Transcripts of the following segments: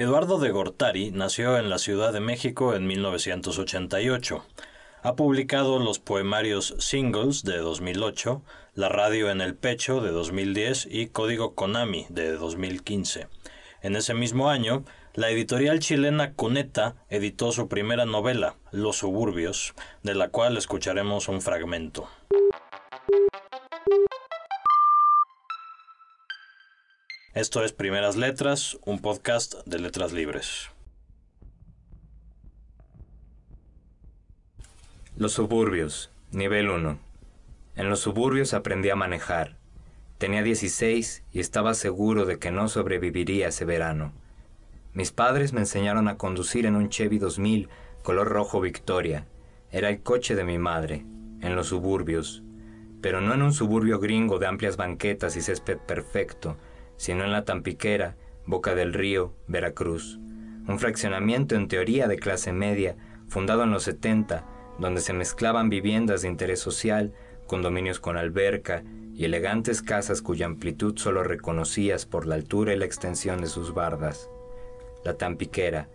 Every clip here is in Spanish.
Eduardo de Gortari nació en la Ciudad de México en 1988. Ha publicado los poemarios Singles de 2008, La radio en el pecho de 2010 y Código Konami de 2015. En ese mismo año, la editorial chilena Cuneta editó su primera novela, Los suburbios, de la cual escucharemos un fragmento. Esto es Primeras Letras, un podcast de letras libres. Los suburbios, nivel 1. En los suburbios aprendí a manejar. Tenía 16 y estaba seguro de que no sobreviviría ese verano. Mis padres me enseñaron a conducir en un Chevy 2000 color rojo Victoria. Era el coche de mi madre, en los suburbios. Pero no en un suburbio gringo de amplias banquetas y césped perfecto, sino en la Tampiquera, Boca del Río, Veracruz. Un fraccionamiento en teoría de clase media, fundado en los 70, donde se mezclaban viviendas de interés social, condominios con alberca y elegantes casas cuya amplitud solo reconocías por la altura y la extensión de sus bardas. La Tampiquera,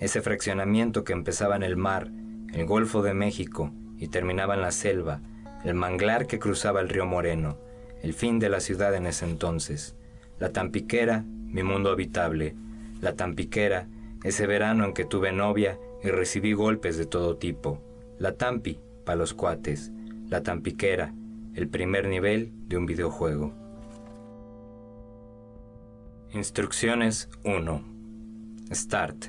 ese fraccionamiento que empezaba en el mar, el Golfo de México y terminaba en la selva, el manglar que cruzaba el río Moreno, el fin de la ciudad en ese entonces. La Tampiquera, mi mundo habitable. La Tampiquera, ese verano en que tuve novia y recibí golpes de todo tipo. La Tampi, pa' los cuates. La Tampiquera, el primer nivel de un videojuego. Instrucciones 1. Start.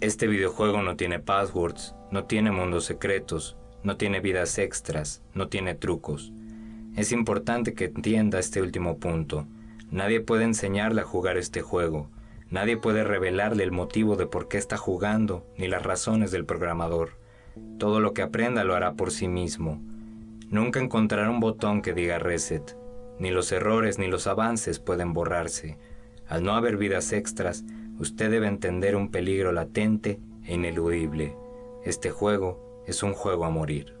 Este videojuego no tiene passwords, no tiene mundos secretos, no tiene vidas extras, no tiene trucos. Es importante que entienda este último punto. Nadie puede enseñarle a jugar este juego. Nadie puede revelarle el motivo de por qué está jugando, ni las razones del programador. Todo lo que aprenda lo hará por sí mismo. Nunca encontrará un botón que diga reset. Ni los errores ni los avances pueden borrarse. Al no haber vidas extras, usted debe entender un peligro latente e ineludible. Este juego es un juego a morir.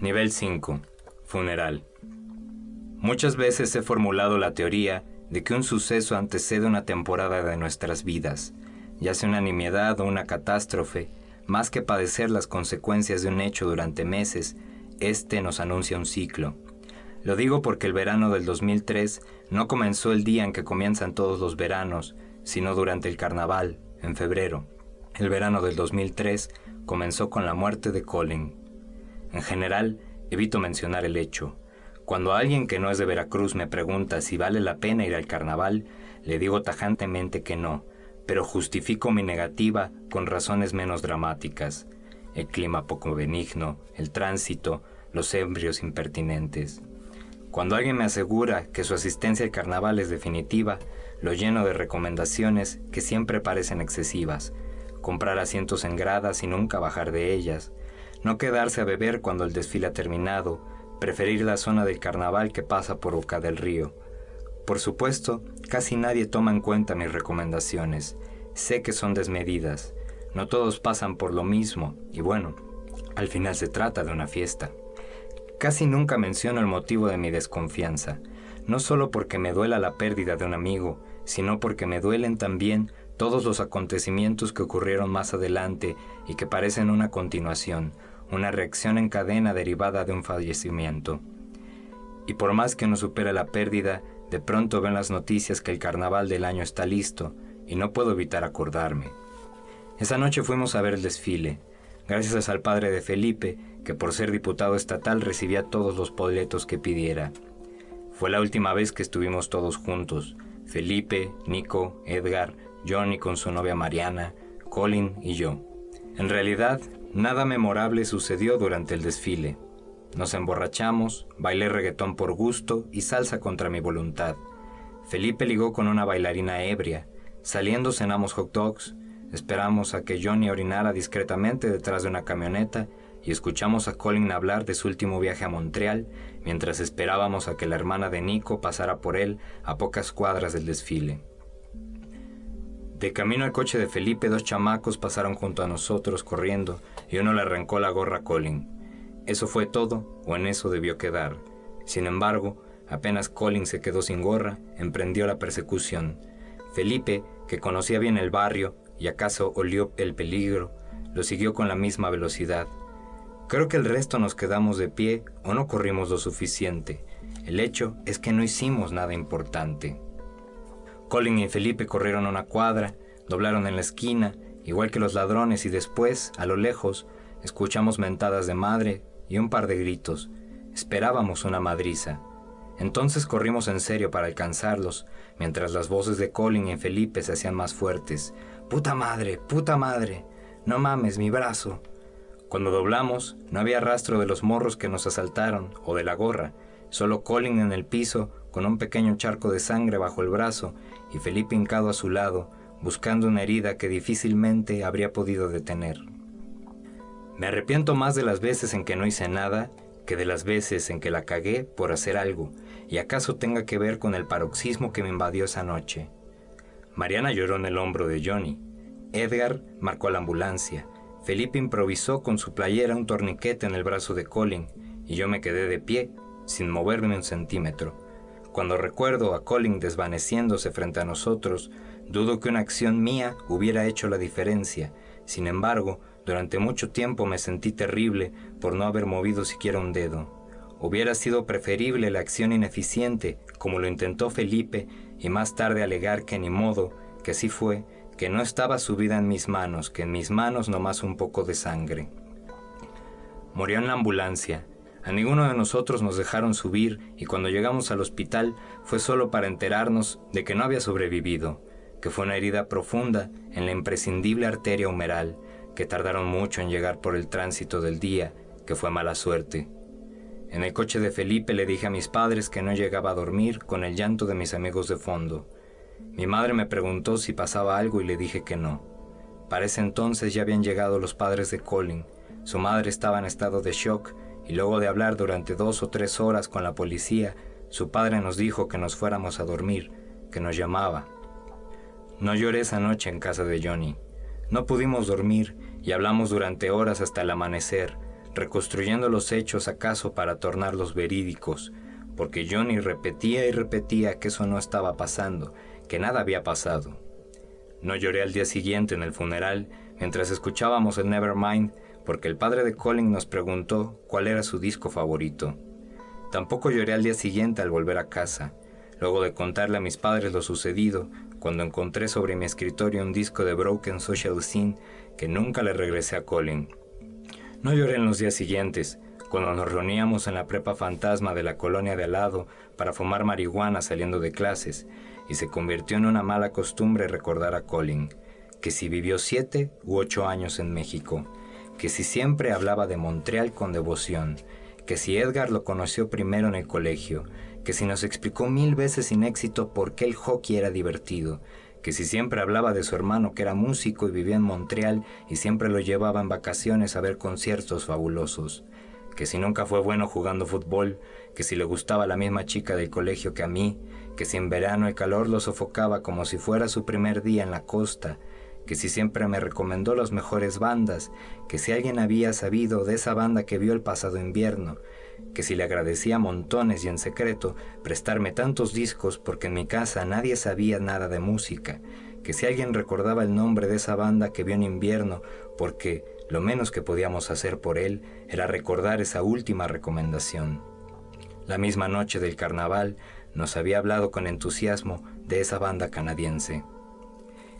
Nivel 5. Funeral. Muchas veces he formulado la teoría de que un suceso antecede una temporada de nuestras vidas, ya sea una nimiedad o una catástrofe, más que padecer las consecuencias de un hecho durante meses, este nos anuncia un ciclo. Lo digo porque el verano del 2003 no comenzó el día en que comienzan todos los veranos, sino durante el carnaval, en febrero. El verano del 2003 comenzó con la muerte de Colin. En general, evito mencionar el hecho, cuando alguien que no es de Veracruz me pregunta si vale la pena ir al carnaval, le digo tajantemente que no, pero justifico mi negativa con razones menos dramáticas. El clima poco benigno, el tránsito, los embrios impertinentes. Cuando alguien me asegura que su asistencia al carnaval es definitiva, lo lleno de recomendaciones que siempre parecen excesivas. Comprar asientos en gradas y nunca bajar de ellas. No quedarse a beber cuando el desfile ha terminado preferir la zona del carnaval que pasa por Boca del Río. Por supuesto, casi nadie toma en cuenta mis recomendaciones. Sé que son desmedidas. No todos pasan por lo mismo, y bueno, al final se trata de una fiesta. Casi nunca menciono el motivo de mi desconfianza, no solo porque me duela la pérdida de un amigo, sino porque me duelen también todos los acontecimientos que ocurrieron más adelante y que parecen una continuación, una reacción en cadena derivada de un fallecimiento. Y por más que no supera la pérdida, de pronto ven las noticias que el carnaval del año está listo y no puedo evitar acordarme. Esa noche fuimos a ver el desfile, gracias al padre de Felipe, que por ser diputado estatal recibía todos los boletos que pidiera. Fue la última vez que estuvimos todos juntos, Felipe, Nico, Edgar, Johnny con su novia Mariana, Colin y yo. En realidad, Nada memorable sucedió durante el desfile. Nos emborrachamos, bailé reggaetón por gusto y salsa contra mi voluntad. Felipe ligó con una bailarina ebria. Saliendo cenamos hot dogs, esperamos a que Johnny orinara discretamente detrás de una camioneta y escuchamos a Colin hablar de su último viaje a Montreal mientras esperábamos a que la hermana de Nico pasara por él a pocas cuadras del desfile. De camino al coche de Felipe, dos chamacos pasaron junto a nosotros corriendo y uno le arrancó la gorra a Colin. Eso fue todo, o en eso debió quedar. Sin embargo, Apenas Colin se quedó sin gorra, emprendió la persecución. Felipe, que conocía bien el barrio y acaso olió el peligro, lo siguió con la misma velocidad. Creo que el resto nos quedamos de pie o no corrimos lo suficiente. El hecho es que no hicimos nada importante. Colin y Felipe corrieron una cuadra, doblaron en la esquina, igual que los ladrones, y después, a lo lejos, escuchamos mentadas de madre y un par de gritos. Esperábamos una madriza. Entonces corrimos en serio para alcanzarlos, mientras las voces de Colin y Felipe se hacían más fuertes. ¡Puta madre! ¡Puta madre! No mames, mi brazo. Cuando doblamos, no había rastro de los morros que nos asaltaron o de la gorra, solo Colin en el piso con un pequeño charco de sangre bajo el brazo y Felipe hincado a su lado, buscando una herida que difícilmente habría podido detener. Me arrepiento más de las veces en que no hice nada que de las veces en que la cagué por hacer algo, y acaso tenga que ver con el paroxismo que me invadió esa noche. Mariana lloró en el hombro de Johnny. Edgar marcó la ambulancia. Felipe improvisó con su playera un torniquete en el brazo de Colin, y yo me quedé de pie, sin moverme un centímetro. Cuando recuerdo a Colin desvaneciéndose frente a nosotros, dudo que una acción mía hubiera hecho la diferencia. Sin embargo, durante mucho tiempo me sentí terrible por no haber movido siquiera un dedo. Hubiera sido preferible la acción ineficiente, como lo intentó Felipe, y más tarde alegar que ni modo, que así fue, que no estaba su vida en mis manos, que en mis manos nomás un poco de sangre. Murió en la ambulancia. A ninguno de nosotros nos dejaron subir y cuando llegamos al hospital fue solo para enterarnos de que no había sobrevivido, que fue una herida profunda en la imprescindible arteria humeral, que tardaron mucho en llegar por el tránsito del día, que fue mala suerte. En el coche de Felipe le dije a mis padres que no llegaba a dormir con el llanto de mis amigos de fondo. Mi madre me preguntó si pasaba algo y le dije que no. Para ese entonces ya habían llegado los padres de Colin. Su madre estaba en estado de shock y luego de hablar durante dos o tres horas con la policía, su padre nos dijo que nos fuéramos a dormir, que nos llamaba. No lloré esa noche en casa de Johnny. No pudimos dormir y hablamos durante horas hasta el amanecer, reconstruyendo los hechos acaso para tornarlos verídicos, porque Johnny repetía y repetía que eso no estaba pasando, que nada había pasado. No lloré al día siguiente en el funeral mientras escuchábamos el Nevermind porque el padre de Colin nos preguntó cuál era su disco favorito. Tampoco lloré al día siguiente al volver a casa, luego de contarle a mis padres lo sucedido, cuando encontré sobre mi escritorio un disco de Broken Social Scene que nunca le regresé a Colin. No lloré en los días siguientes, cuando nos reuníamos en la prepa fantasma de la colonia de al lado para fumar marihuana saliendo de clases, y se convirtió en una mala costumbre recordar a Colin, que si vivió siete u ocho años en México, que si siempre hablaba de Montreal con devoción, que si Edgar lo conoció primero en el colegio, que si nos explicó mil veces sin éxito por qué el hockey era divertido, que si siempre hablaba de su hermano que era músico y vivía en Montreal y siempre lo llevaba en vacaciones a ver conciertos fabulosos, que si nunca fue bueno jugando fútbol, que si le gustaba la misma chica del colegio que a mí, que si en verano el calor lo sofocaba como si fuera su primer día en la costa, que si siempre me recomendó las mejores bandas, que si alguien había sabido de esa banda que vio el pasado invierno, que si le agradecía montones y en secreto prestarme tantos discos porque en mi casa nadie sabía nada de música, que si alguien recordaba el nombre de esa banda que vio en invierno porque lo menos que podíamos hacer por él era recordar esa última recomendación. La misma noche del carnaval nos había hablado con entusiasmo de esa banda canadiense.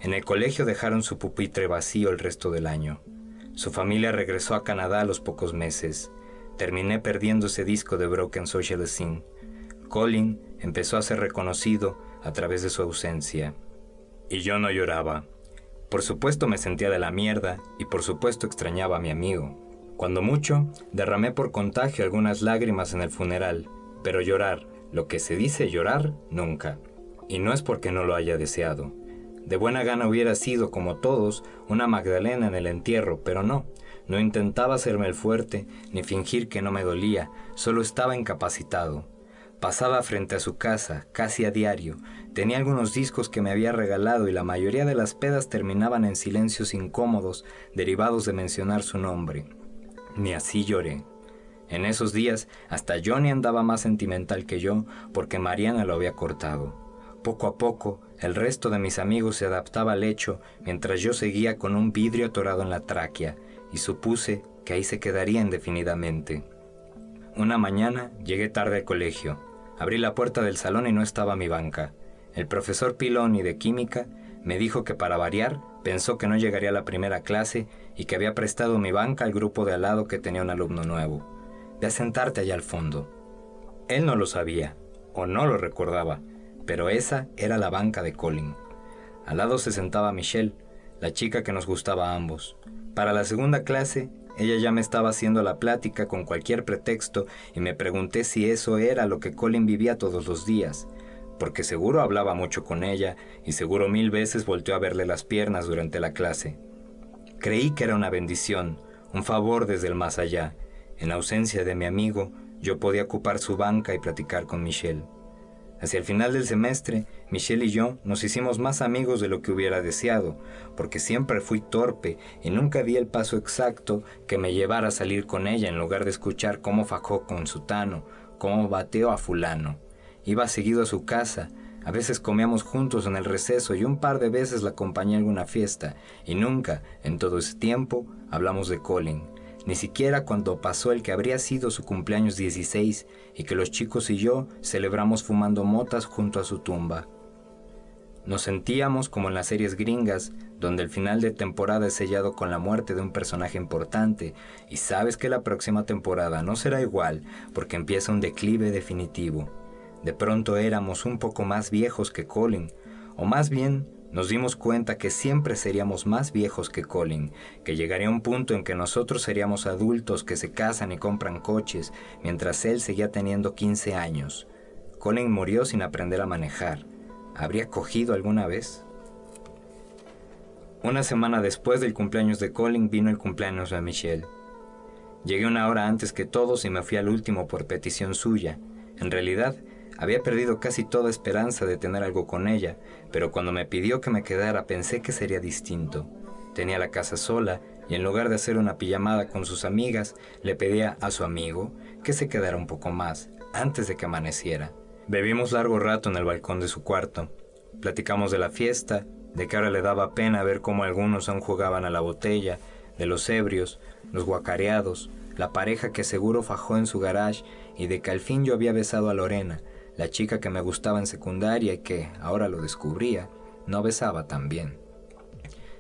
En el colegio dejaron su pupitre vacío el resto del año. Su familia regresó a Canadá a los pocos meses terminé perdiendo ese disco de Broken Social Scene. Colin empezó a ser reconocido a través de su ausencia. Y yo no lloraba. Por supuesto me sentía de la mierda y por supuesto extrañaba a mi amigo. Cuando mucho, derramé por contagio algunas lágrimas en el funeral, pero llorar, lo que se dice llorar, nunca. Y no es porque no lo haya deseado. De buena gana hubiera sido, como todos, una Magdalena en el entierro, pero no. No intentaba hacerme el fuerte, ni fingir que no me dolía, solo estaba incapacitado. Pasaba frente a su casa, casi a diario. Tenía algunos discos que me había regalado y la mayoría de las pedas terminaban en silencios incómodos derivados de mencionar su nombre. Ni así lloré. En esos días, hasta Johnny andaba más sentimental que yo porque Mariana lo había cortado. Poco a poco, el resto de mis amigos se adaptaba al hecho mientras yo seguía con un vidrio atorado en la tráquea y supuse que ahí se quedaría indefinidamente. Una mañana llegué tarde al colegio. Abrí la puerta del salón y no estaba mi banca. El profesor Piloni de química me dijo que para variar pensó que no llegaría a la primera clase y que había prestado mi banca al grupo de al lado que tenía un alumno nuevo. Ve a sentarte allá al fondo. Él no lo sabía, o no lo recordaba, pero esa era la banca de Colin. Al lado se sentaba Michelle, la chica que nos gustaba a ambos. Para la segunda clase, ella ya me estaba haciendo la plática con cualquier pretexto y me pregunté si eso era lo que Colin vivía todos los días, porque seguro hablaba mucho con ella y seguro mil veces volteó a verle las piernas durante la clase. Creí que era una bendición, un favor desde el más allá. En ausencia de mi amigo, yo podía ocupar su banca y platicar con Michelle. Hacia el final del semestre, Michelle y yo nos hicimos más amigos de lo que hubiera deseado, porque siempre fui torpe y nunca di el paso exacto que me llevara a salir con ella en lugar de escuchar cómo fajó con Sutano, cómo bateó a fulano. Iba seguido a su casa, a veces comíamos juntos en el receso y un par de veces la acompañé a alguna fiesta, y nunca, en todo ese tiempo, hablamos de Colin, ni siquiera cuando pasó el que habría sido su cumpleaños 16 y que los chicos y yo celebramos fumando motas junto a su tumba. Nos sentíamos como en las series gringas, donde el final de temporada es sellado con la muerte de un personaje importante, y sabes que la próxima temporada no será igual porque empieza un declive definitivo. De pronto éramos un poco más viejos que Colin, o más bien nos dimos cuenta que siempre seríamos más viejos que Colin, que llegaría un punto en que nosotros seríamos adultos que se casan y compran coches, mientras él seguía teniendo 15 años. Colin murió sin aprender a manejar. ¿Habría cogido alguna vez? Una semana después del cumpleaños de Colin vino el cumpleaños de Michelle. Llegué una hora antes que todos y me fui al último por petición suya. En realidad, había perdido casi toda esperanza de tener algo con ella, pero cuando me pidió que me quedara pensé que sería distinto. Tenía la casa sola y en lugar de hacer una pijamada con sus amigas, le pedía a su amigo que se quedara un poco más antes de que amaneciera. Bebimos largo rato en el balcón de su cuarto. Platicamos de la fiesta, de que ahora le daba pena ver cómo algunos aún jugaban a la botella, de los ebrios, los guacareados, la pareja que seguro fajó en su garage y de que al fin yo había besado a Lorena, la chica que me gustaba en secundaria y que, ahora lo descubría, no besaba tan bien.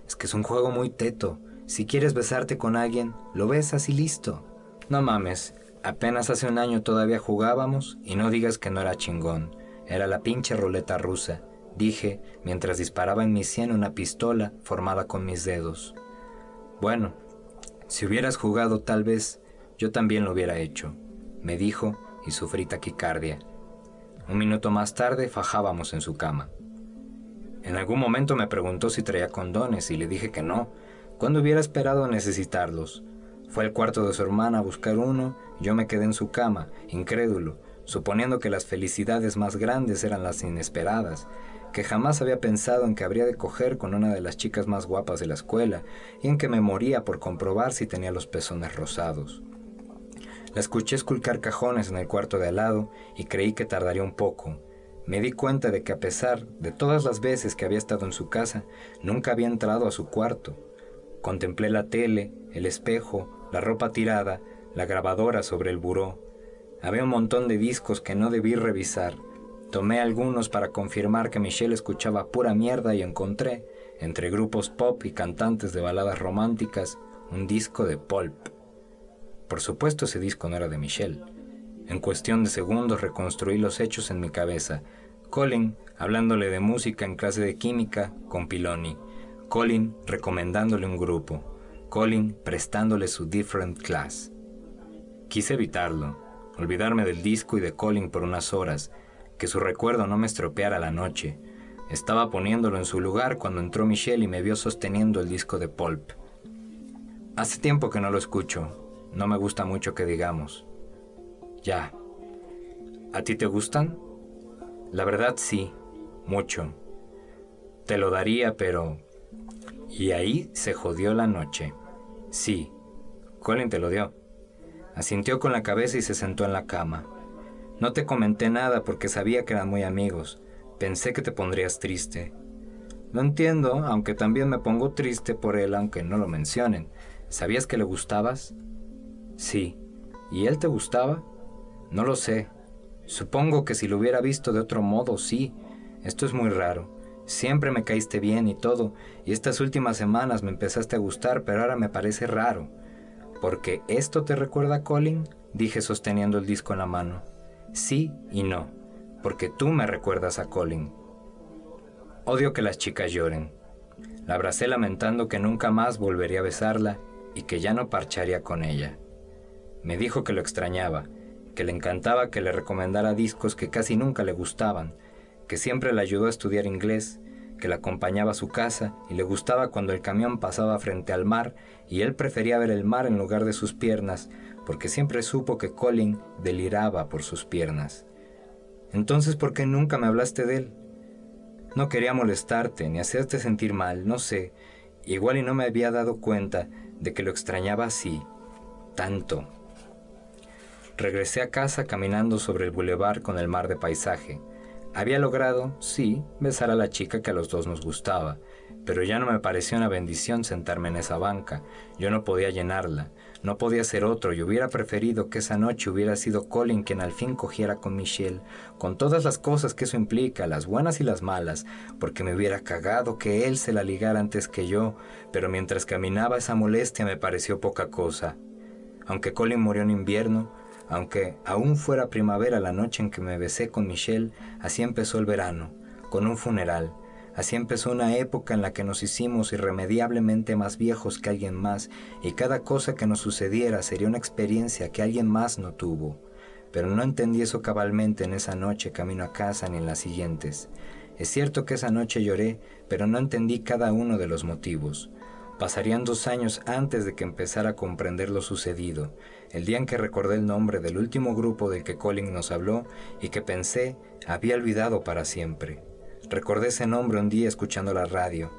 Es que es un juego muy teto. Si quieres besarte con alguien, lo besas y listo. No mames, apenas hace un año todavía jugábamos y no digas que no era chingón. Era la pinche ruleta rusa, dije mientras disparaba en mi sien una pistola formada con mis dedos. Bueno, si hubieras jugado tal vez yo también lo hubiera hecho, me dijo y sufrí taquicardia. Un minuto más tarde fajábamos en su cama. En algún momento me preguntó si traía condones y le dije que no, cuando hubiera esperado necesitarlos. Fue al cuarto de su hermana a buscar uno yo me quedé en su cama, incrédulo, suponiendo que las felicidades más grandes eran las inesperadas, que jamás había pensado en que habría de coger con una de las chicas más guapas de la escuela y en que me moría por comprobar si tenía los pezones rosados. La escuché esculcar cajones en el cuarto de al lado y creí que tardaría un poco. Me di cuenta de que a pesar de todas las veces que había estado en su casa, nunca había entrado a su cuarto. Contemplé la tele, el espejo, la ropa tirada, la grabadora sobre el buró. Había un montón de discos que no debí revisar. Tomé algunos para confirmar que Michelle escuchaba pura mierda y encontré, entre grupos pop y cantantes de baladas románticas, un disco de Pulp. Por supuesto ese disco no era de Michelle. En cuestión de segundos reconstruí los hechos en mi cabeza. Colin hablándole de música en clase de química con Piloni. Colin recomendándole un grupo. Colin prestándole su different class. Quise evitarlo, olvidarme del disco y de Colin por unas horas, que su recuerdo no me estropeara la noche. Estaba poniéndolo en su lugar cuando entró Michelle y me vio sosteniendo el disco de Pulp. Hace tiempo que no lo escucho, no me gusta mucho que digamos. Ya. ¿A ti te gustan? La verdad sí, mucho. Te lo daría, pero... Y ahí se jodió la noche. Sí, Colin te lo dio. Asintió con la cabeza y se sentó en la cama. No te comenté nada porque sabía que eran muy amigos. Pensé que te pondrías triste. Lo entiendo, aunque también me pongo triste por él, aunque no lo mencionen. ¿Sabías que le gustabas? Sí. ¿Y él te gustaba? No lo sé. Supongo que si lo hubiera visto de otro modo, sí. Esto es muy raro. Siempre me caíste bien y todo, y estas últimas semanas me empezaste a gustar, pero ahora me parece raro. ¿Porque esto te recuerda a Colin? dije sosteniendo el disco en la mano. Sí y no, porque tú me recuerdas a Colin. Odio que las chicas lloren. La abracé lamentando que nunca más volvería a besarla y que ya no parcharía con ella. Me dijo que lo extrañaba, que le encantaba que le recomendara discos que casi nunca le gustaban, que siempre le ayudó a estudiar inglés, que la acompañaba a su casa y le gustaba cuando el camión pasaba frente al mar y él prefería ver el mar en lugar de sus piernas, porque siempre supo que Colin deliraba por sus piernas. Entonces, ¿por qué nunca me hablaste de él? No quería molestarte ni hacerte sentir mal, no sé, igual y no me había dado cuenta de que lo extrañaba así, tanto. Regresé a casa caminando sobre el bulevar con el mar de paisaje. Había logrado, sí, besar a la chica que a los dos nos gustaba, pero ya no me pareció una bendición sentarme en esa banca. Yo no podía llenarla, no podía ser otro y hubiera preferido que esa noche hubiera sido Colin quien al fin cogiera con Michelle, con todas las cosas que eso implica, las buenas y las malas, porque me hubiera cagado que él se la ligara antes que yo, pero mientras caminaba esa molestia me pareció poca cosa. Aunque Colin murió en invierno, aunque aún fuera primavera la noche en que me besé con Michelle, así empezó el verano, con un funeral. Así empezó una época en la que nos hicimos irremediablemente más viejos que alguien más y cada cosa que nos sucediera sería una experiencia que alguien más no tuvo. Pero no entendí eso cabalmente en esa noche camino a casa ni en las siguientes. Es cierto que esa noche lloré, pero no entendí cada uno de los motivos. Pasarían dos años antes de que empezara a comprender lo sucedido, el día en que recordé el nombre del último grupo del que Colin nos habló y que pensé había olvidado para siempre. Recordé ese nombre un día escuchando la radio.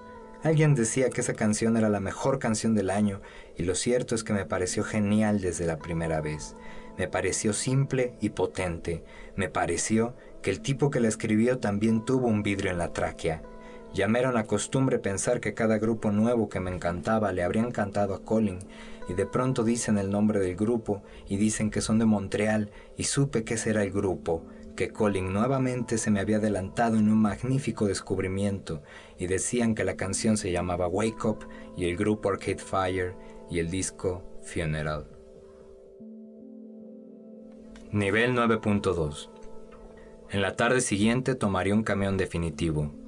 Alguien decía que esa canción era la mejor canción del año y lo cierto es que me pareció genial desde la primera vez. Me pareció simple y potente. Me pareció que el tipo que la escribió también tuvo un vidrio en la tráquea. Ya me era una costumbre pensar que cada grupo nuevo que me encantaba le habría encantado a Colin y de pronto dicen el nombre del grupo y dicen que son de Montreal y supe que ese era el grupo, que Colin nuevamente se me había adelantado en un magnífico descubrimiento y decían que la canción se llamaba Wake Up y el grupo Arcade Fire y el disco Funeral. Nivel 9.2 En la tarde siguiente tomaría un camión definitivo.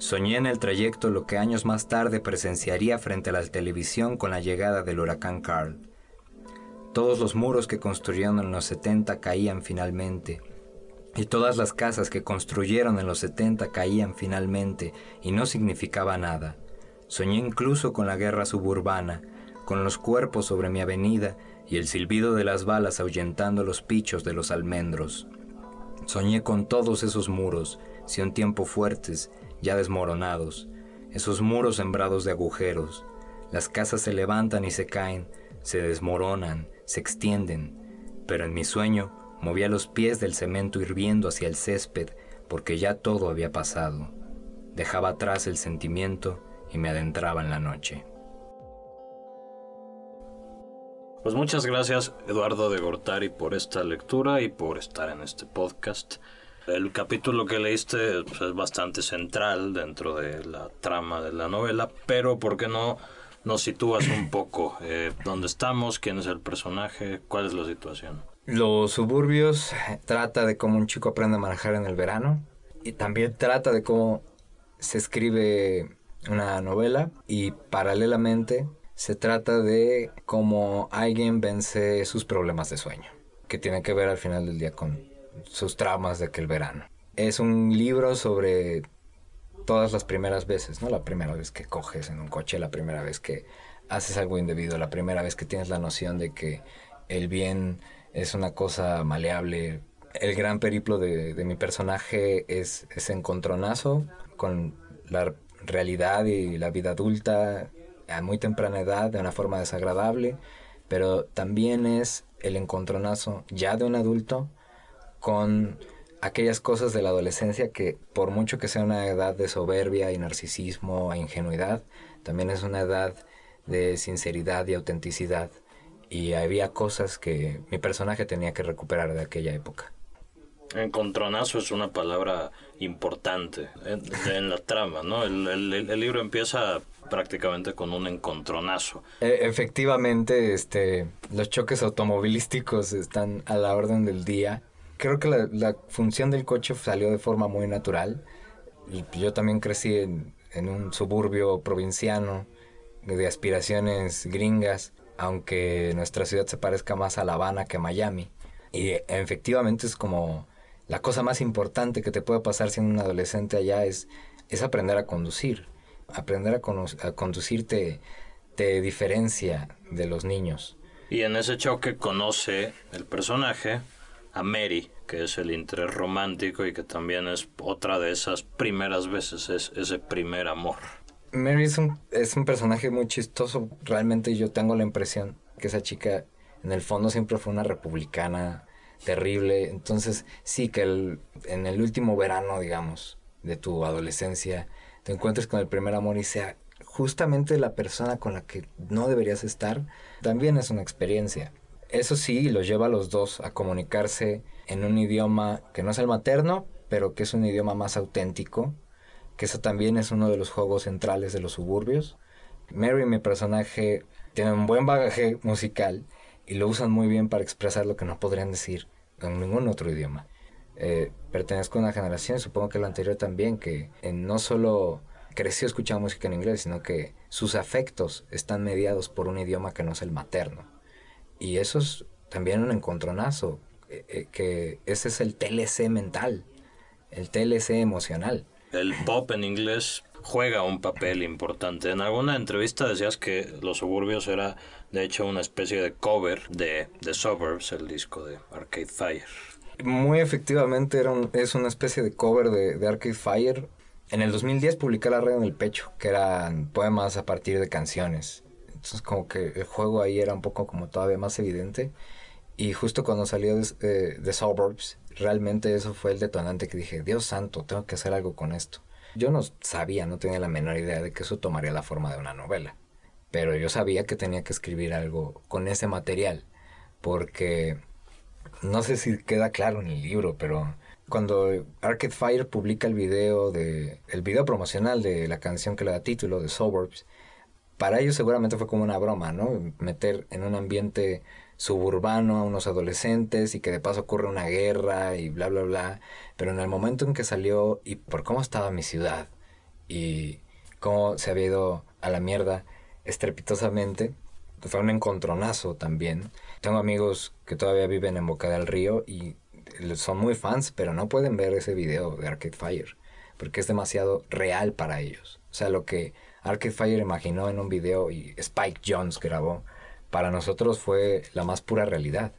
Soñé en el trayecto lo que años más tarde presenciaría frente a la televisión con la llegada del huracán Carl. Todos los muros que construyeron en los 70 caían finalmente, y todas las casas que construyeron en los 70 caían finalmente, y no significaba nada. Soñé incluso con la guerra suburbana, con los cuerpos sobre mi avenida y el silbido de las balas ahuyentando los pichos de los almendros. Soñé con todos esos muros, si un tiempo fuertes, ya desmoronados, esos muros sembrados de agujeros. Las casas se levantan y se caen, se desmoronan, se extienden, pero en mi sueño movía los pies del cemento hirviendo hacia el césped porque ya todo había pasado. Dejaba atrás el sentimiento y me adentraba en la noche. Pues muchas gracias Eduardo de Gortari por esta lectura y por estar en este podcast. El capítulo que leíste pues, es bastante central dentro de la trama de la novela, pero ¿por qué no nos sitúas un poco? Eh, ¿Dónde estamos? ¿Quién es el personaje? ¿Cuál es la situación? Los suburbios trata de cómo un chico aprende a manejar en el verano y también trata de cómo se escribe una novela y paralelamente se trata de cómo alguien vence sus problemas de sueño, que tiene que ver al final del día con sus traumas de aquel verano. Es un libro sobre todas las primeras veces, ¿no? La primera vez que coges en un coche, la primera vez que haces algo indebido, la primera vez que tienes la noción de que el bien es una cosa maleable. El gran periplo de, mi personaje es ese encontronazo con la realidad y la vida adulta a muy temprana edad de una forma desagradable, pero también es el encontronazo ya de un adulto con aquellas cosas de la adolescencia que por mucho que sea una edad de soberbia y narcisismo e ingenuidad, también es una edad de sinceridad y autenticidad. Y había cosas que mi personaje tenía que recuperar de aquella época. Encontronazo es una palabra importante en, la trama, ¿no? El, libro empieza prácticamente con un encontronazo. E, efectivamente, este, los choques automovilísticos están a la orden del día. Creo que la, función del coche salió de forma muy natural. Yo también crecí en, en un suburbio provinciano de aspiraciones gringas, aunque nuestra ciudad se parezca más a La Habana que a Miami. Y efectivamente es como la cosa más importante que te puede pasar siendo un adolescente allá es, es aprender a conducir. Aprender a, a conducir te, diferencia de los niños. Y en ese choque conoce el personaje a Mary, que es el interés romántico y que también es otra de esas primeras veces, es ese primer amor. Mary es un, es un personaje muy chistoso. Realmente yo tengo la impresión que esa chica en el fondo siempre fue una republicana terrible. Entonces, sí, que el, en el último verano, digamos, de tu adolescencia, te encuentres con el primer amor y sea justamente la persona con la que no deberías estar, también es una experiencia. Eso sí, los lleva a los dos a comunicarse en un idioma que no es el materno, pero que es un idioma más auténtico, que eso también es uno de los juegos centrales de los suburbios. Mary, mi personaje, tiene un buen bagaje musical y lo usan muy bien para expresar lo que no podrían decir en ningún otro idioma. Eh, pertenezco a una generación, supongo que la anterior también, que no solo creció escuchando música en inglés, sino que sus afectos están mediados por un idioma que no es el materno. Y eso es también un encontronazo, eh, eh, que ese es el TLC mental, el TLC emocional. El pop en inglés juega un papel importante. En alguna entrevista decías que Los Suburbios era de hecho una especie de cover de The Suburbs, el disco de Arcade Fire. Muy efectivamente era es una especie de cover de, Arcade Fire. En el 2010 publiqué La Red en el Pecho, que eran poemas a partir de canciones. Entonces como que el juego ahí era un poco como todavía más evidente. Y justo cuando salió de, eh, The Suburbs, realmente eso fue el detonante que dije, Dios santo, tengo que hacer algo con esto. Yo no sabía, no tenía la menor idea de que eso tomaría la forma de una novela pero yo sabía que tenía que escribir algo con ese material, porque no sé si queda claro en el libro, pero cuando Arcade Fire publica el video de el video promocional de la canción que le da título de Suburbs, para ellos seguramente fue como una broma, ¿no? Meter en un ambiente suburbano a unos adolescentes y que de paso ocurre una guerra y bla bla bla, pero en el momento en que salió y por cómo estaba mi ciudad y cómo se había ido a la mierda, estrepitosamente. Fue un encontronazo también. Tengo amigos que todavía viven en Boca del Río y son muy fans, pero no pueden ver ese video de Arcade Fire porque es demasiado real para ellos. O sea, lo que Arcade Fire imaginó en un video y Spike Jones grabó, para nosotros fue la más pura realidad.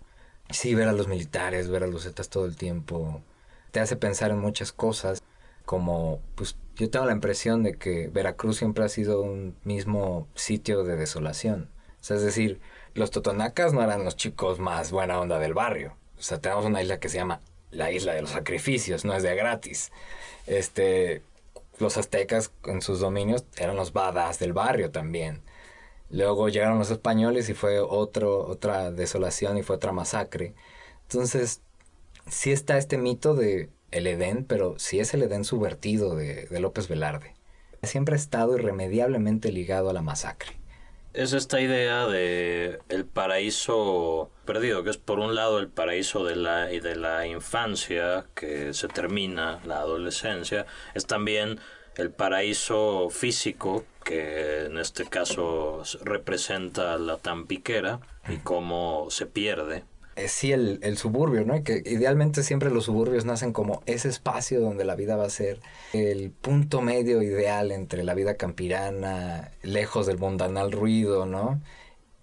Sí, ver a los militares, ver a los Zetas todo el tiempo, te hace pensar en muchas cosas, como pues yo tengo la impresión de que Veracruz siempre ha sido un mismo sitio de desolación. O sea, es decir, los totonacas no eran los chicos más buena onda del barrio. O sea, tenemos una isla que se llama la isla de los sacrificios, no es de gratis. Este, los aztecas en sus dominios eran los badas del barrio también. Luego llegaron los españoles y fue otro, otra desolación y fue otra masacre. Entonces, sí está este mito de el Edén, pero sí es el Edén subvertido de, López Velarde. Siempre ha estado irremediablemente ligado a la masacre. Es esta idea de el paraíso perdido, que es por un lado el paraíso de la, de la infancia, que se termina, la adolescencia, es también el paraíso físico, que en este caso representa la tampiquera y cómo se pierde eh, sí el, el, suburbio, ¿no? Que idealmente siempre los suburbios nacen como ese espacio donde la vida va a ser el punto medio ideal entre la vida campirana, lejos del mundanal ruido, ¿no?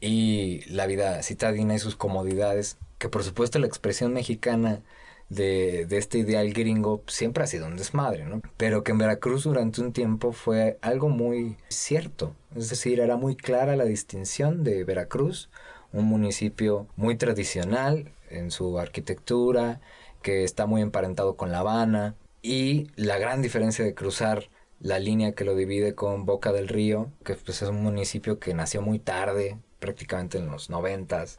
Y la vida citadina y sus comodidades, que por supuesto la expresión mexicana de, de, este ideal gringo siempre ha sido un desmadre, ¿no? Pero que en Veracruz durante un tiempo fue algo muy cierto. Es decir, era muy clara la distinción de Veracruz un municipio muy tradicional en su arquitectura, que está muy emparentado con La Habana, y la gran diferencia de cruzar la línea que lo divide con Boca del Río, que pues, es un municipio que nació muy tarde, prácticamente en los noventas,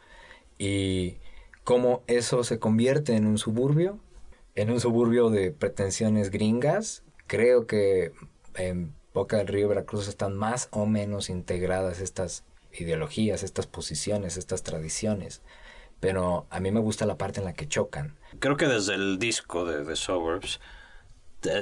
y cómo eso se convierte en un suburbio, en un suburbio de pretensiones gringas. Creo que en Boca del Río Veracruz están más o menos integradas estas ideologías, estas posiciones, estas tradiciones. Pero a mí me gusta la parte en la que chocan. Creo que desde el disco de The Suburbs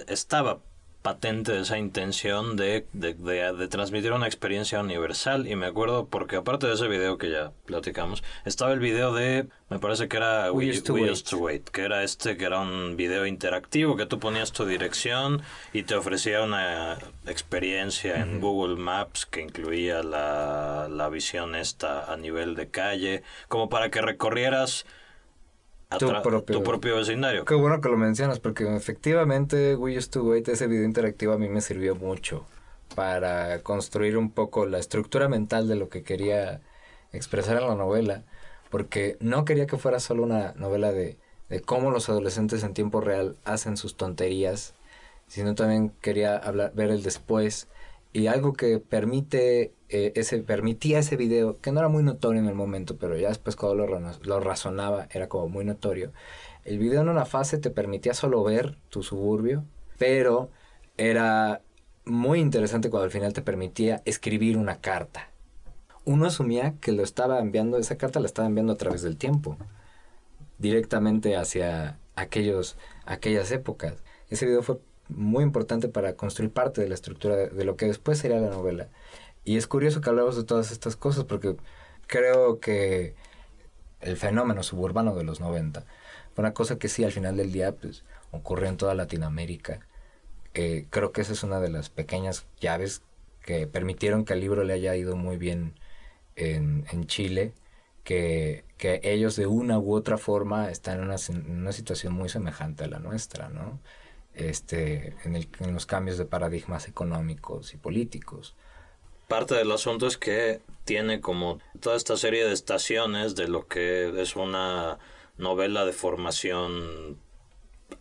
estaba patente esa intención de, de, de, transmitir una experiencia universal y me acuerdo porque aparte de ese video que ya platicamos estaba el video de me parece que era We, Used, to, wait. que era este que era un video interactivo que tú ponías tu dirección y te ofrecía una experiencia en Google Maps que incluía la, la visión esta a nivel de calle como para que recorrieras tu propio, tu propio, vecindario. Qué bueno que lo mencionas, porque efectivamente Used to Wait, ese video interactivo a mí me sirvió mucho para construir un poco la estructura mental de lo que quería expresar en la novela, porque no quería que fuera solo una novela de, de cómo los adolescentes en tiempo real hacen sus tonterías, sino también quería hablar, ver el después y algo que permite eh, ese permitía ese video que no era muy notorio en el momento pero ya después cuando lo, lo razonaba era como muy notorio. El video en una fase te permitía solo ver tu suburbio pero era muy interesante cuando al final te permitía escribir una carta. Uno asumía que lo estaba enviando esa carta la estaba enviando a través del tiempo directamente hacia aquellos aquellas épocas. Ese video fue muy importante para construir parte de la estructura de, lo que después sería la novela. Y es curioso que hablamos de todas estas cosas porque creo que el fenómeno suburbano de los 90 fue una cosa que sí al final del día pues, ocurrió en toda Latinoamérica. Eh, creo que esa es una de las pequeñas llaves que permitieron que el libro le haya ido muy bien en, en Chile, que, que, ellos de una u otra forma están en una, en una situación muy semejante a la nuestra, ¿no? Este, en, el, en los cambios de paradigmas económicos y políticos. Parte del asunto es que tiene como toda esta serie de estaciones de lo que es una novela de formación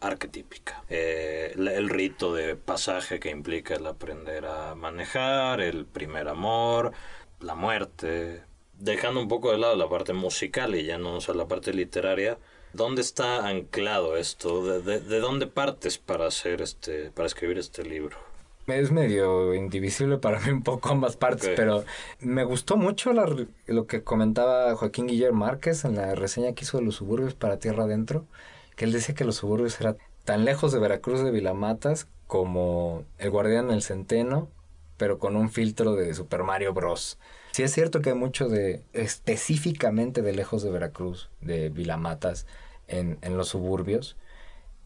arquetípica. Eh, el rito de pasaje que implica el aprender a manejar, el primer amor, la muerte, dejando un poco de lado la parte musical y ya no la parte literaria, ¿Dónde está anclado esto? ¿De, de, dónde partes para hacer este, para escribir este libro? Es medio indivisible para mí un poco ambas partes, pero me gustó mucho lo que comentaba Joaquín Guillermo Márquez en la reseña que hizo de los suburbios para Tierra Adentro, que él decía que los suburbios eran tan lejos de Veracruz de Vilamatas como El Guardián del Centeno, pero con un filtro de Super Mario Bros. Sí es cierto que hay mucho de, específicamente de lejos de Veracruz, de Vilamatas, en, los suburbios.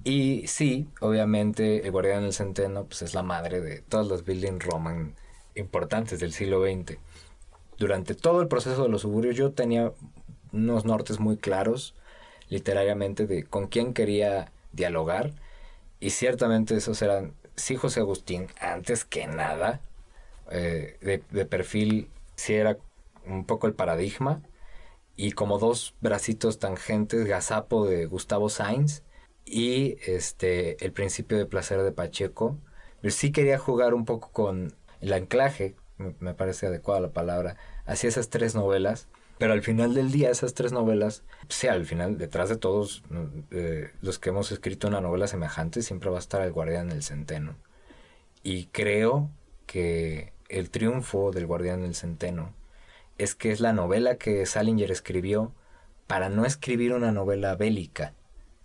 Y sí, obviamente, el Guardián del Centeno pues, es la madre de todas las building roman importantes del siglo XX. Durante todo el proceso de los suburbios yo tenía unos nortes muy claros, literariamente, de con quién quería dialogar. Y ciertamente esos eran, sí, José Agustín, antes que nada, eh, de, de perfil, sí era un poco el paradigma y como dos bracitos tangentes, Gazapo de Gustavo Sainz y este El principio de placer de Pacheco. Pero sí quería jugar un poco con el anclaje, me, parece adecuada la palabra, hacia esas tres novelas. Pero al final del día, esas tres novelas, sí, al final, detrás de todos los que hemos escrito una novela semejante, siempre va a estar el guardián del centeno. Y creo que el triunfo del guardián del centeno es que es la novela que Salinger escribió para no escribir una novela bélica.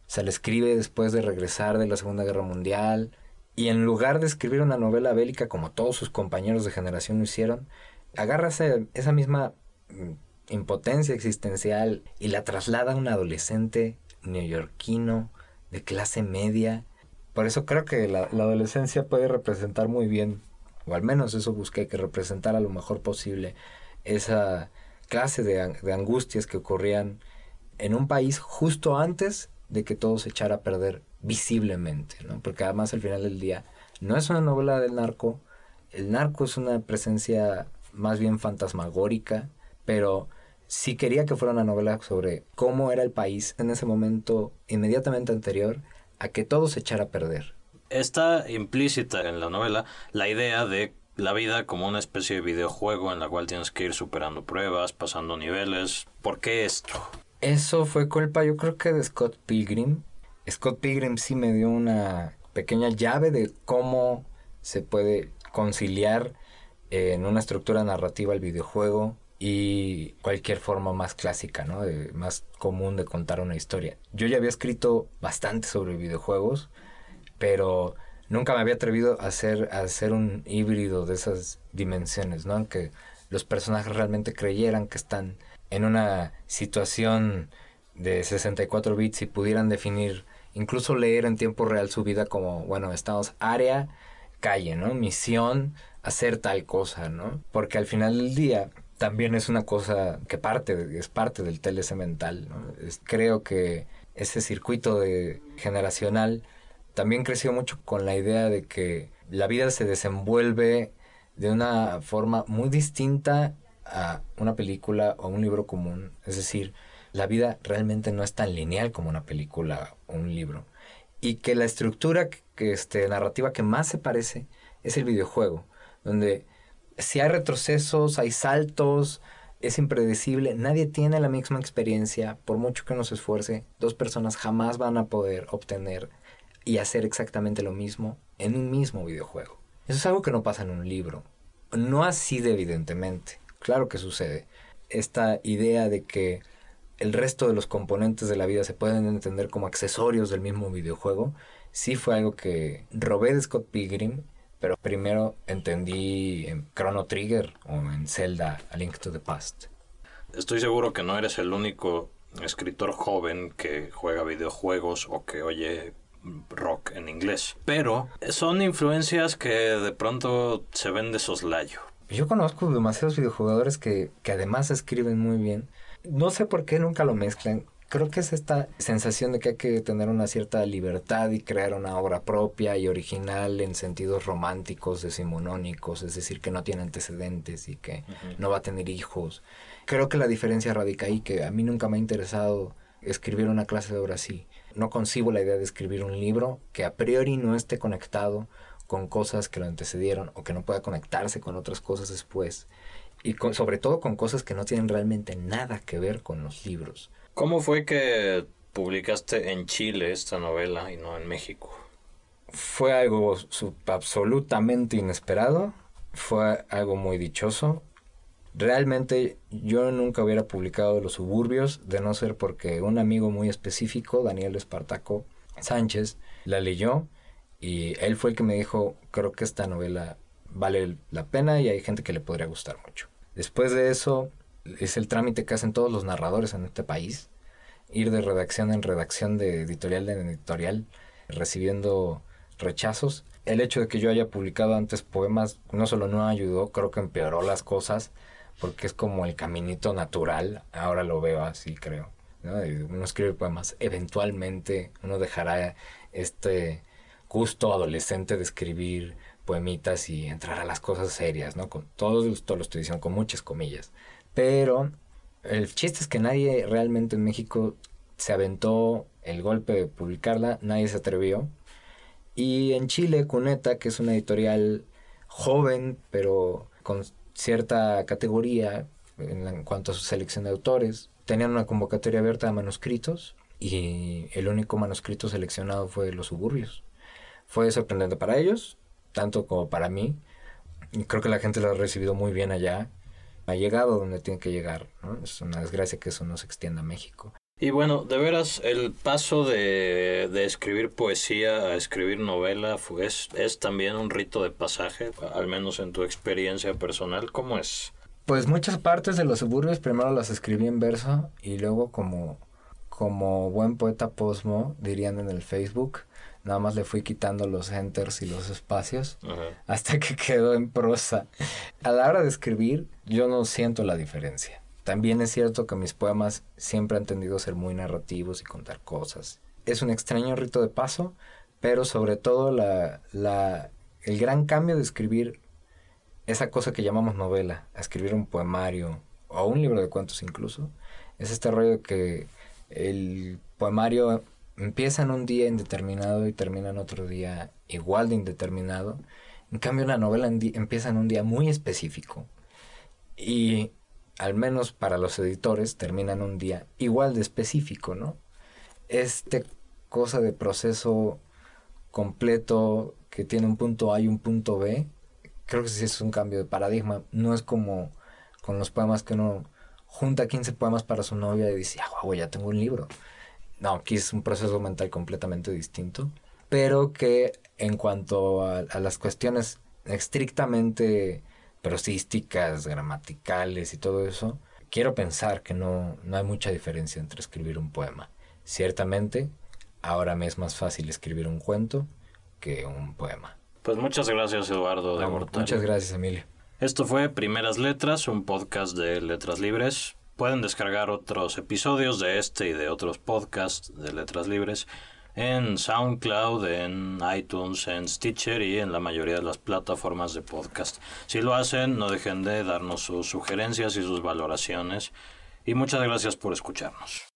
Se la escribe después de regresar de la Segunda Guerra Mundial y en lugar de escribir una novela bélica como todos sus compañeros de generación lo hicieron, agarra esa misma mm, impotencia existencial y la traslada a un adolescente neoyorquino de clase media. Por eso creo que la, la adolescencia puede representar muy bien, o al menos eso busqué, que representara lo mejor posible esa clase de, angustias que ocurrían en un país justo antes de que todo se echara a perder visiblemente, ¿no? Porque además al final del día no es una novela del narco, el narco es una presencia más bien fantasmagórica, pero sí quería que fuera una novela sobre cómo era el país en ese momento inmediatamente anterior a que todo se echara a perder. Está implícita en la novela la idea de la vida como una especie de videojuego en la cual tienes que ir superando pruebas, pasando niveles. ¿Por qué esto? Eso fue culpa yo creo que de Scott Pilgrim. Scott Pilgrim sí me dio una pequeña llave de cómo se puede conciliar en una estructura narrativa el videojuego y cualquier forma más clásica, ¿no? De, más común de contar una historia. Yo ya había escrito bastante sobre videojuegos, pero nunca me había atrevido a hacer, a hacer un híbrido de esas dimensiones, ¿no? Que los personajes realmente creyeran que están en una situación de 64 bits y pudieran definir, incluso leer en tiempo real su vida como, bueno, estamos área, calle, ¿no? Misión, hacer tal cosa, ¿no? Porque al final del día también es una cosa que parte, es parte del TLC mental, ¿no? creo que ese circuito de generacional también creció mucho con la idea de que la vida se desenvuelve de una forma muy distinta a una película o un libro común. Es decir, la vida realmente no es tan lineal como una película o un libro. Y que la estructura que, este, narrativa que más se parece es el videojuego, donde si hay retrocesos, hay saltos, es impredecible, nadie tiene la misma experiencia, por mucho que uno se esfuerce, dos personas jamás van a poder obtener y hacer exactamente lo mismo en un mismo videojuego. Eso es algo que no pasa en un libro. No así de evidentemente. Claro que sucede. Esta idea de que el resto de los componentes de la vida se pueden entender como accesorios del mismo videojuego, sí fue algo que robé de Scott Pilgrim pero primero entendí en Chrono Trigger o en Zelda Link to the Past. Estoy seguro que no eres el único escritor joven que juega videojuegos o que oye rock en inglés, pero son influencias que de pronto se ven de soslayo. Yo conozco demasiados videojugadores que, que además escriben muy bien. No sé por qué nunca lo mezclan creo que es esta sensación de que hay que tener una cierta libertad y crear una obra propia y original en sentidos románticos, decimonónicos, es decir, que no tiene antecedentes y que no va a tener hijos. Creo que la diferencia radica ahí, que a mí nunca me ha interesado escribir una clase de obra así. No concibo la idea de escribir un libro que a priori no esté conectado con cosas que lo antecedieron o que no pueda conectarse con otras cosas después. Y sobre todo con cosas que no tienen realmente nada que ver con los libros. ¿Cómo fue que publicaste en Chile esta novela y no en México? Fue algo absolutamente inesperado, fue algo muy dichoso. Realmente yo nunca hubiera publicado Los Suburbios, de no ser porque un amigo muy específico, Daniel Espartaco Sánchez, la leyó y él fue el que me dijo, creo que esta novela vale la pena y hay gente que le podría gustar mucho. Después de eso, es el trámite que hacen todos los narradores en este país, ir de redacción en redacción, de editorial en editorial, recibiendo rechazos. El hecho de que yo haya publicado antes poemas no solo no ayudó, creo que empeoró las cosas, porque es como el caminito natural, ahora lo veo así creo. Uno escribe poemas, eventualmente uno dejará este gusto adolescente de escribir poemitas y entrar a las cosas serias, ¿no? Con todo esto lo estoy diciendo con muchas comillas. Pero el chiste es que nadie realmente en México se aventó el golpe de publicarla, nadie se atrevió. Y en Chile, Cuneta, que es una editorial joven, pero con cierta categoría en, cuanto a su selección de autores, tenían una convocatoria abierta de manuscritos y el único manuscrito seleccionado fue Los Suburbios. Fue sorprendente para ellos, tanto como para mí. Creo que la gente lo ha recibido muy bien allá ha llegado donde tiene que llegar. Es una desgracia que eso no se extienda a México. Y bueno, de veras, el paso de, de escribir poesía a escribir novela es, es también un rito de pasaje, al menos en tu experiencia personal. ¿Cómo es? Pues muchas partes de los suburbios primero las escribí en verso y luego como, como buen poeta posmo, dirían en el Facebook, Nada más le fui quitando los enters y los espacios hasta que quedó en prosa. A la hora de escribir, yo no siento la diferencia. También es cierto que mis poemas siempre han tendido a ser muy narrativos y contar cosas. Es un extraño rito de paso, pero sobre todo el gran cambio de escribir esa cosa que llamamos novela, a escribir un poemario o un libro de cuentos incluso, es este rollo que el poemario empieza en un día indeterminado y termina en otro día igual de indeterminado. En cambio, la novela empieza en un día muy específico y, al menos para los editores, termina en un día igual de específico, ¿no? Este cosa de proceso completo que tiene un punto A y un punto B, creo que sí es un cambio de paradigma. No es como con los poemas que uno junta 15 poemas para su novia y dice, ah, guau, ya tengo un libro. No, aquí es un proceso mental completamente distinto, pero que en cuanto a, las cuestiones estrictamente prosísticas, gramaticales y todo eso, quiero pensar que no, no hay mucha diferencia entre escribir un poema. Ciertamente, ahora me es más fácil escribir un cuento que un poema. Pues muchas gracias Eduardo de Muchas gracias Emilio. Esto fue Primeras Letras, un podcast de Letras Libres. Pueden descargar otros episodios de este y de otros podcasts de Letras Libres en SoundCloud, en iTunes, en Stitcher y en la mayoría de las plataformas de podcast. Si lo hacen, no dejen de darnos sus sugerencias y sus valoraciones. Y muchas gracias por escucharnos.